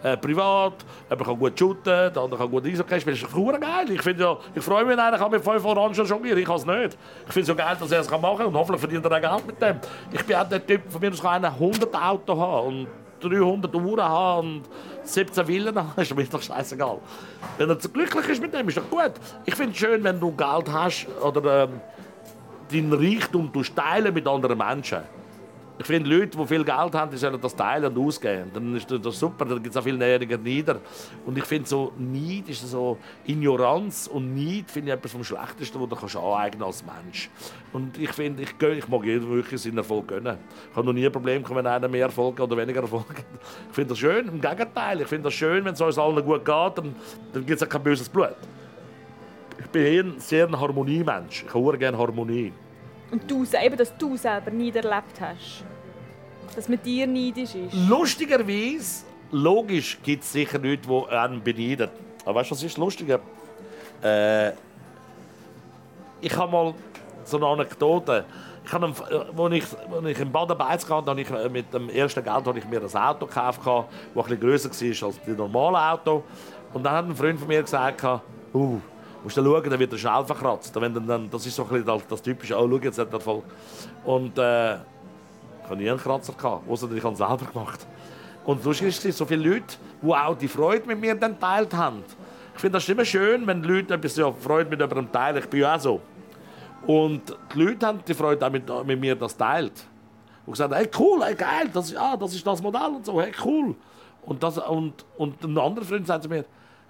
äh, privat, ob er kann gut shooten, der andere kann gut Eishockey spielen, das ist doch geil. Ich ja, ich freue mich, wenn einer kann mit fünf Orangen jonglieren, ich kann es nicht. Ich finde es so geil, dass er es kann machen und hoffentlich verdient er auch Geld mit dem. Ich bin auch der Typ, von mir aus kann einer 100 Auto haben und 300 Uhren haben und 17 Villen haben, ist mir doch scheißegal. Wenn er glücklich ist mit dem, ist doch gut. Ich finde es schön, wenn du Geld hast oder ähm, deinen Reichtum teilen mit anderen Menschen. Ich finde, Leute, die viel Geld haben, die sollen das teilen und ausgeben. Dann ist das super, dann gibt es auch viel Nähriger nieder. Und ich finde, so Neid ist so Ignoranz und Neid finde ich etwas vom Schlechtesten, was du kannst aneignen als Mensch. Und ich finde, ich, ich mag jedem wirklich seinen Erfolg gönnen. Ich habe noch nie ein Problem, wenn einer mehr Erfolg oder weniger Erfolg hat. Ich finde das schön, im Gegenteil. Ich finde das schön, wenn es uns allen gut geht, dann, dann gibt es kein böses Blut. Ich bin eher ein sehr ein Harmoniemensch. Ich habe gerne Harmonie. Und du, eben, dass du selber Neid erlebt hast. Dass mit dir neidisch ist. Lustigerweise, logisch gibt es sicher Leute, die einen beneiden. Aber weißt du, was ist lustiger? Äh, ich habe mal so eine Anekdote. Ich habe, einen- äh, als ich, als ich in Baden-Beiz kam, habe ich äh, mit dem ersten Geld habe ich mir ein Auto gekauft, das bisschen grösser war als die normalen Auto. Und dann hat ein Freund von mir gesagt, uh, musst du schauen, dann wird er schnell verkratzt. Wenn dann, dann, das ist so ein das, das typische, oh, schau, jetzt hat er voll. Und äh, ich hatte nie einen Kratzer, gehabt, ich habe ihn selber gemacht. Und lustig ist, so viele Leute, die auch die Freude mit mir dann teilt haben. Ich finde das immer schön, wenn Leute etwas ja, Freude mit jemandem teilen. Ich bin ja auch so. Und die Leute haben die Freude auch mit, mit mir das teilt. Und gesagt, hey, cool, hey, geil, das, ist- ah, das ist das Modell und so, hey, cool. Und, das, und, und ein anderer Freund sagt zu mir,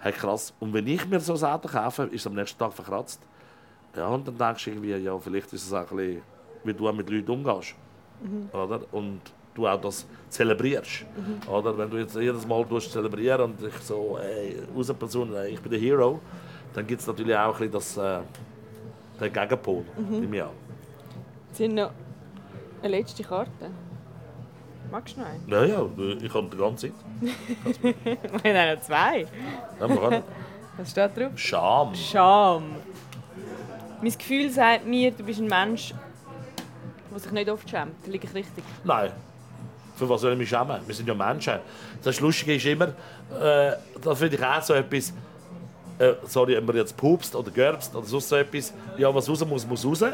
hey, krass, und wenn ich mir so ein Auto kaufe, ist es am nächsten Tag verkratzt. Ja, und dann denkst du irgendwie, ja, vielleicht ist es auch ein bisschen, wie du mit Leuten umgehst. Oder? Und du auch das zelebrierst. Oder? Wenn du jetzt jedes Mal tust zelebrieren und ich so, ey, aus einer Person, ich bin der Hero, dann gibt es natürlich auch ein bisschen das, äh, den Gegenpol bei mir. Es sind noch eine letzte Karte. Magst du noch eine? Ja, ja, ich habe die ganze Zeit. Wir haben noch zwei. Ja, wir können. Was steht drauf? Scham. Scham. Mein Gefühl sagt mir, du bist ein Mensch, der sich nicht oft schämt. Liege ich richtig? Nein. Für was soll ich mich schämen? Wir sind ja Menschen. Das Lustige ist immer, äh, da finde ich auch so etwas, äh, sorry, ob man jetzt pupst oder gerbst oder sonst so etwas, ja, was raus muss, muss raus.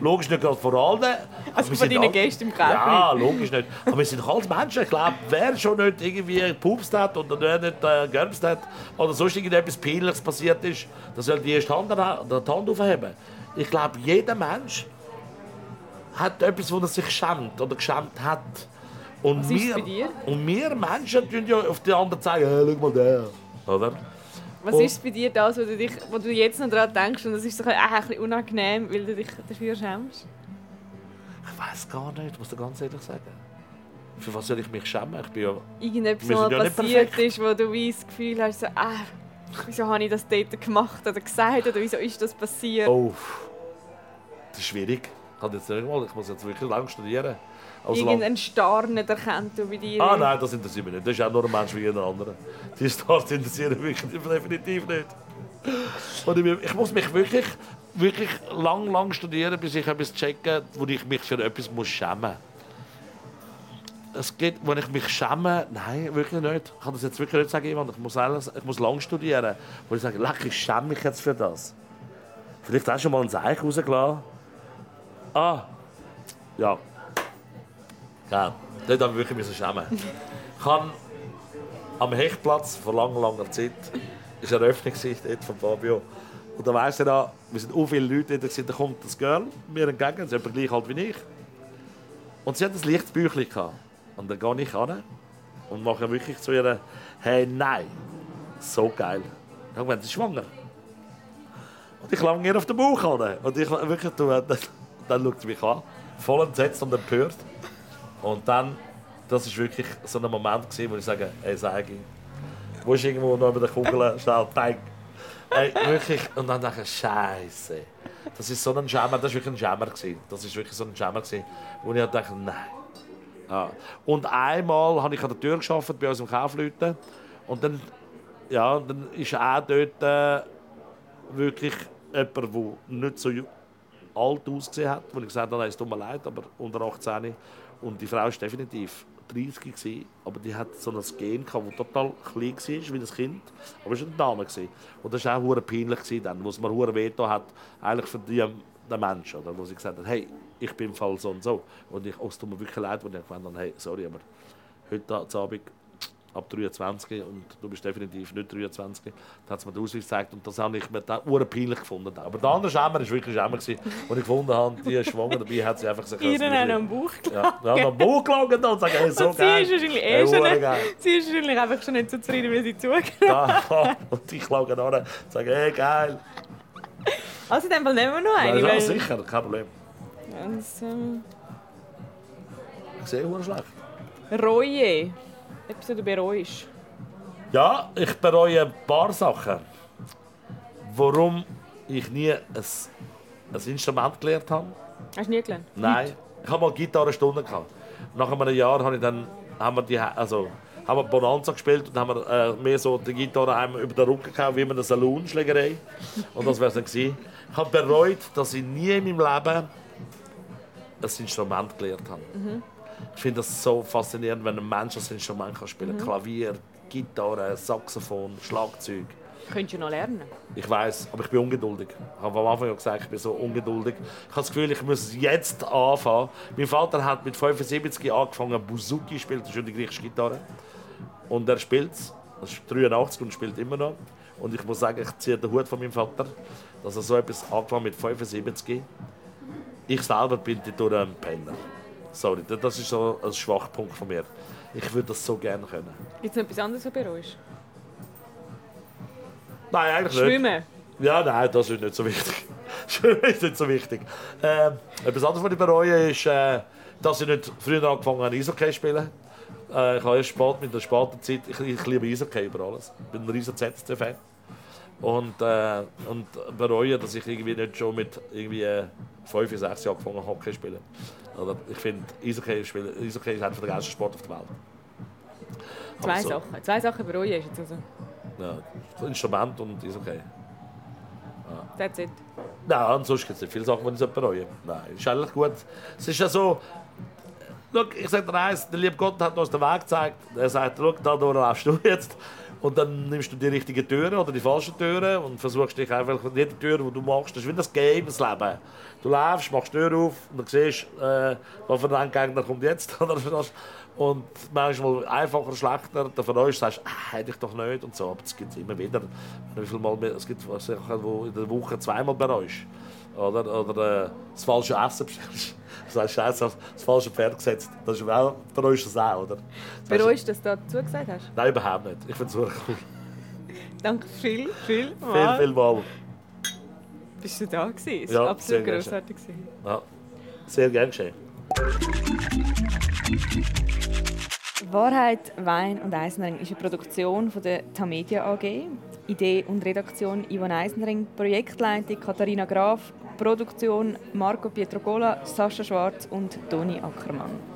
Logisch nicht gerade vor allen. Also Wir von deinen Gästen im Kauf Ja, logisch nicht. Aber wir sind doch alles Menschen. Ich glaube, wer schon nicht irgendwie gepupst hat oder wer nicht äh, gerbst hat oder sonst irgendetwas Peinliches passiert ist, der soll die erste Hand, an- die Hand aufheben. Ich glaube, jeder Mensch hat etwas, wo er sich schämt oder geschämt hat. Und Was ist wir? Und wir Menschen tun ja auf die anderen zeigen, hey, schau mal der. Oder? Was Und- ist bei dir das, wo du, dich, wo du jetzt noch daran denkst und das ist so ein, ein bisschen unangenehm, weil du dich dafür schämst? Ich weiß gar nicht, muss ich ganz ehrlich sagen. Für was soll ich mich schämen? Ich bin ja... Irgendetwas mal ja passiert ist, wo du wie das Gefühl hast, so, ah, wieso habe ich das dort gemacht oder gesagt oder wieso ist das passiert? Oh, das ist schwierig. Ich, kann jetzt nicht mal, ich muss jetzt wirklich lange studieren. Also lang- Irgendein Star nicht erkennt du bei dir. Ah nein, das interessiert mich nicht. Das ist auch nur ein Mensch wie jeder andere. Die Stars interessieren mich definitiv nicht. Und ich, ich muss mich wirklich, wirklich lang, lang studieren, bis ich etwas checke, wo ich mich für etwas muss schämen es geht, wenn ich mich schäme, nein, wirklich nicht. Ich kann das jetzt wirklich nicht sagen, jemand. Ich muss, alles, ich muss lang studieren, wo ich sage, leck, ich schäme mich jetzt für das. Vielleicht hast du schon mal ein Zeichen rausgelassen. Ah, ja. Ja, dort habe ich wirklich schämen. Ich habe am Hechtplatz vor langer, langer Zeit ist eine Eröffnung von Fabio. Und da weisst du ja, wir sind auch viele Leute gewesen, da kommt das Girl mir entgegen, sie ist etwa gleich alt wie ich. Und sie hat ein leichtes Büchlein gehabt. Und dann gehe ich an und mache wirklich zu ihr, hey, nein, so geil. Ich gemeint, sie ist schwanger. Und ich lange ihr auf den Bauch an. Und ich wirklich, du, dann, schaut sie mich an, voll entsetzt und empört. Und dann, das war wirklich so ein Moment, gewesen, wo ich sage, ey, sage wo ist irgendwo noch über der Kugel, schnell, bang. Ey, wirklich, und dann dachte ich, Scheiße. Das ist so ein Jammer, das war wirklich ein Jammer. gewesen. Das ist wirklich so ein Jammer, gewesen, wo ich dachte, nein. Ja. Und einmal habe ich an der Tür gearbeitet bei unserem Kaufleuten. Und dann, ja, dann ist auch dort äh, wirklich jemand, der nicht so alt ausgesehen hat, wo ich gesagt habe, nein, es tut mir leid, aber unter 18. Und die Frau war definitiv 30 gewesen, aber die hat so ein Gen gehabt, das total klein war, wie ein Kind, aber es war eine Dame. Gewesen. Und das war auch peinlich, dann, wo es mir hure veto hat, eigentlich für die, den Menschen, oder, wo sie gesagt hat, hey, ich bin im Fall so und so. Und ich, oh, es tut mir wirklich leid, und ich gemeint habe, hey, sorry, aber heute Abend ab 23 und du bist definitiv nicht 23. Da hat es mir den Ausweis gezeigt und das habe ich mir da ure peinlich gefunden. Aber der andere Schämer war wirklich gewesen, wo ich gefunden habe, die schwanger, dabei hat sie einfach gesagt, Ihr haben am Bauch ja, ja, am Bauch gelagert und sagen, hey, so Und sie geil. ist wahrscheinlich eh schon nicht, sie ist wahrscheinlich einfach schon nicht so zufrieden, wie sie zugenommen Ja, und ich lage an und sage, hey, geil. Also in dem Fall nehmen wir noch eine. Ja, weil- sicher, kein Problem. Ähm, Ich sehe schlecht. Reue. Etwas, was du bereust. Ja, ich bereue ein paar Sachen. Warum ich nie ein, ein Instrument gelernt habe. Hast du nie gelernt? Nein, ich habe mal Gitarrenstunde gehabt. Nach einem Jahr habe ich dann, haben wir die, also, haben wir Bonanza gespielt und haben wir äh, mehr so die Gitarre einmal über den Rücken gehauen, wie in einer Salonschlägerei. Und das wäre es dann gewesen. Ich habe bereut, dass ich nie in meinem Leben ein Instrument gelernt habe. Ich finde das so faszinierend, wenn ein Mensch ein Instrument kann spielen kann. Klavier, Gitarre, Saxophon, Schlagzeug. Könntest du noch lernen. Ich weiß, aber ich bin ungeduldig. Ich habe am Anfang ja gesagt, ich bin so ungeduldig. Ich habe das Gefühl, ich muss jetzt anfangen. Mein Vater hat mit 75 angefangen, Buzuki zu spielen, das ist die griechische Gitarre. Und er spielt es. Er ist 83 und spielt immer noch. Und ich muss sagen, ich ziehe den Hut von meinem Vater, dass er so etwas angefangen mit 75. Ich selber bin durch ein Penner. Sorry, das ist so ein Schwachpunkt von mir. Ich würde das so gerne können. Gibt es etwas anderes, was du bereust? Nein, eigentlich nicht. Schwimmen. Ja, nein, das ist nicht so wichtig. Schwimmen ist nicht so wichtig. Ähm, etwas anderes, was ich bereue, ist, äh, dass ich nicht früher angefangen habe, Eishockey zu spielen. Äh, ich habe erst spät, mit der späten Zeit, ich, ich liebe Eishockey über alles. Ich bin ein riesen ZSC-Fan. Und, äh, und bereue, dass ich irgendwie nicht schon mit irgendwie äh, 5, 6 Jahren angefangen habe, Hockey zu spielen. Oder ich finde, Eishockey, spielen- Eishockey ist einer der geilsten Sporte auf der Welt. Zwei so- Sachen. Zwei Sachen bereue ich jetzt also. Ja, das Instrument und ist okay. That's it. Nein, ansonsten gibt es nicht viele Sachen, die ich bereue. Nein, ist eigentlich gut. Es ist ja so, schau, ich sage dir eins, der liebe Gott hat uns den Weg gezeigt. Er sagt, schau, da laufst du jetzt. Und dann nimmst du die richtigen Türen oder die falschen Türen und versuchst dich einfach jede Tür, die du machst, das ist wie das Game, das Leben. Du läufst, machst die Tür auf und dann siehst, äh, was für ein Gegner kommt jetzt. und manchmal einfacher, schlechter. Dann uns sagst ah, hätte ich doch nicht und so. Aber es gibt immer wieder, wie viel Mal, es gibt Sachen, wo in der Woche zweimal bereust. Oder, oder äh, das falsche Essen bestellst. Du sagst, Scheiße, das falsche Pferd gesetzt. Das ist auch, bereust das auch, oder? Bereust du, dass du dazu gesagt hast? Nein, überhaupt nicht. Ich finde es wirklich cool. Danke viel, viel Viel, viel mal. Bist du da gewesen? Es Ja, war absolut großartig. Ja. Sehr gern geschehen. Wahrheit, Wein und Eisenring ist eine Produktion von der Tamedia AG. Idee und Redaktion Yvonne Eisenring, Projektleitung Katharina Graf, Produktion Marco Pietrocola, Sascha Schwarz und Toni Ackermann.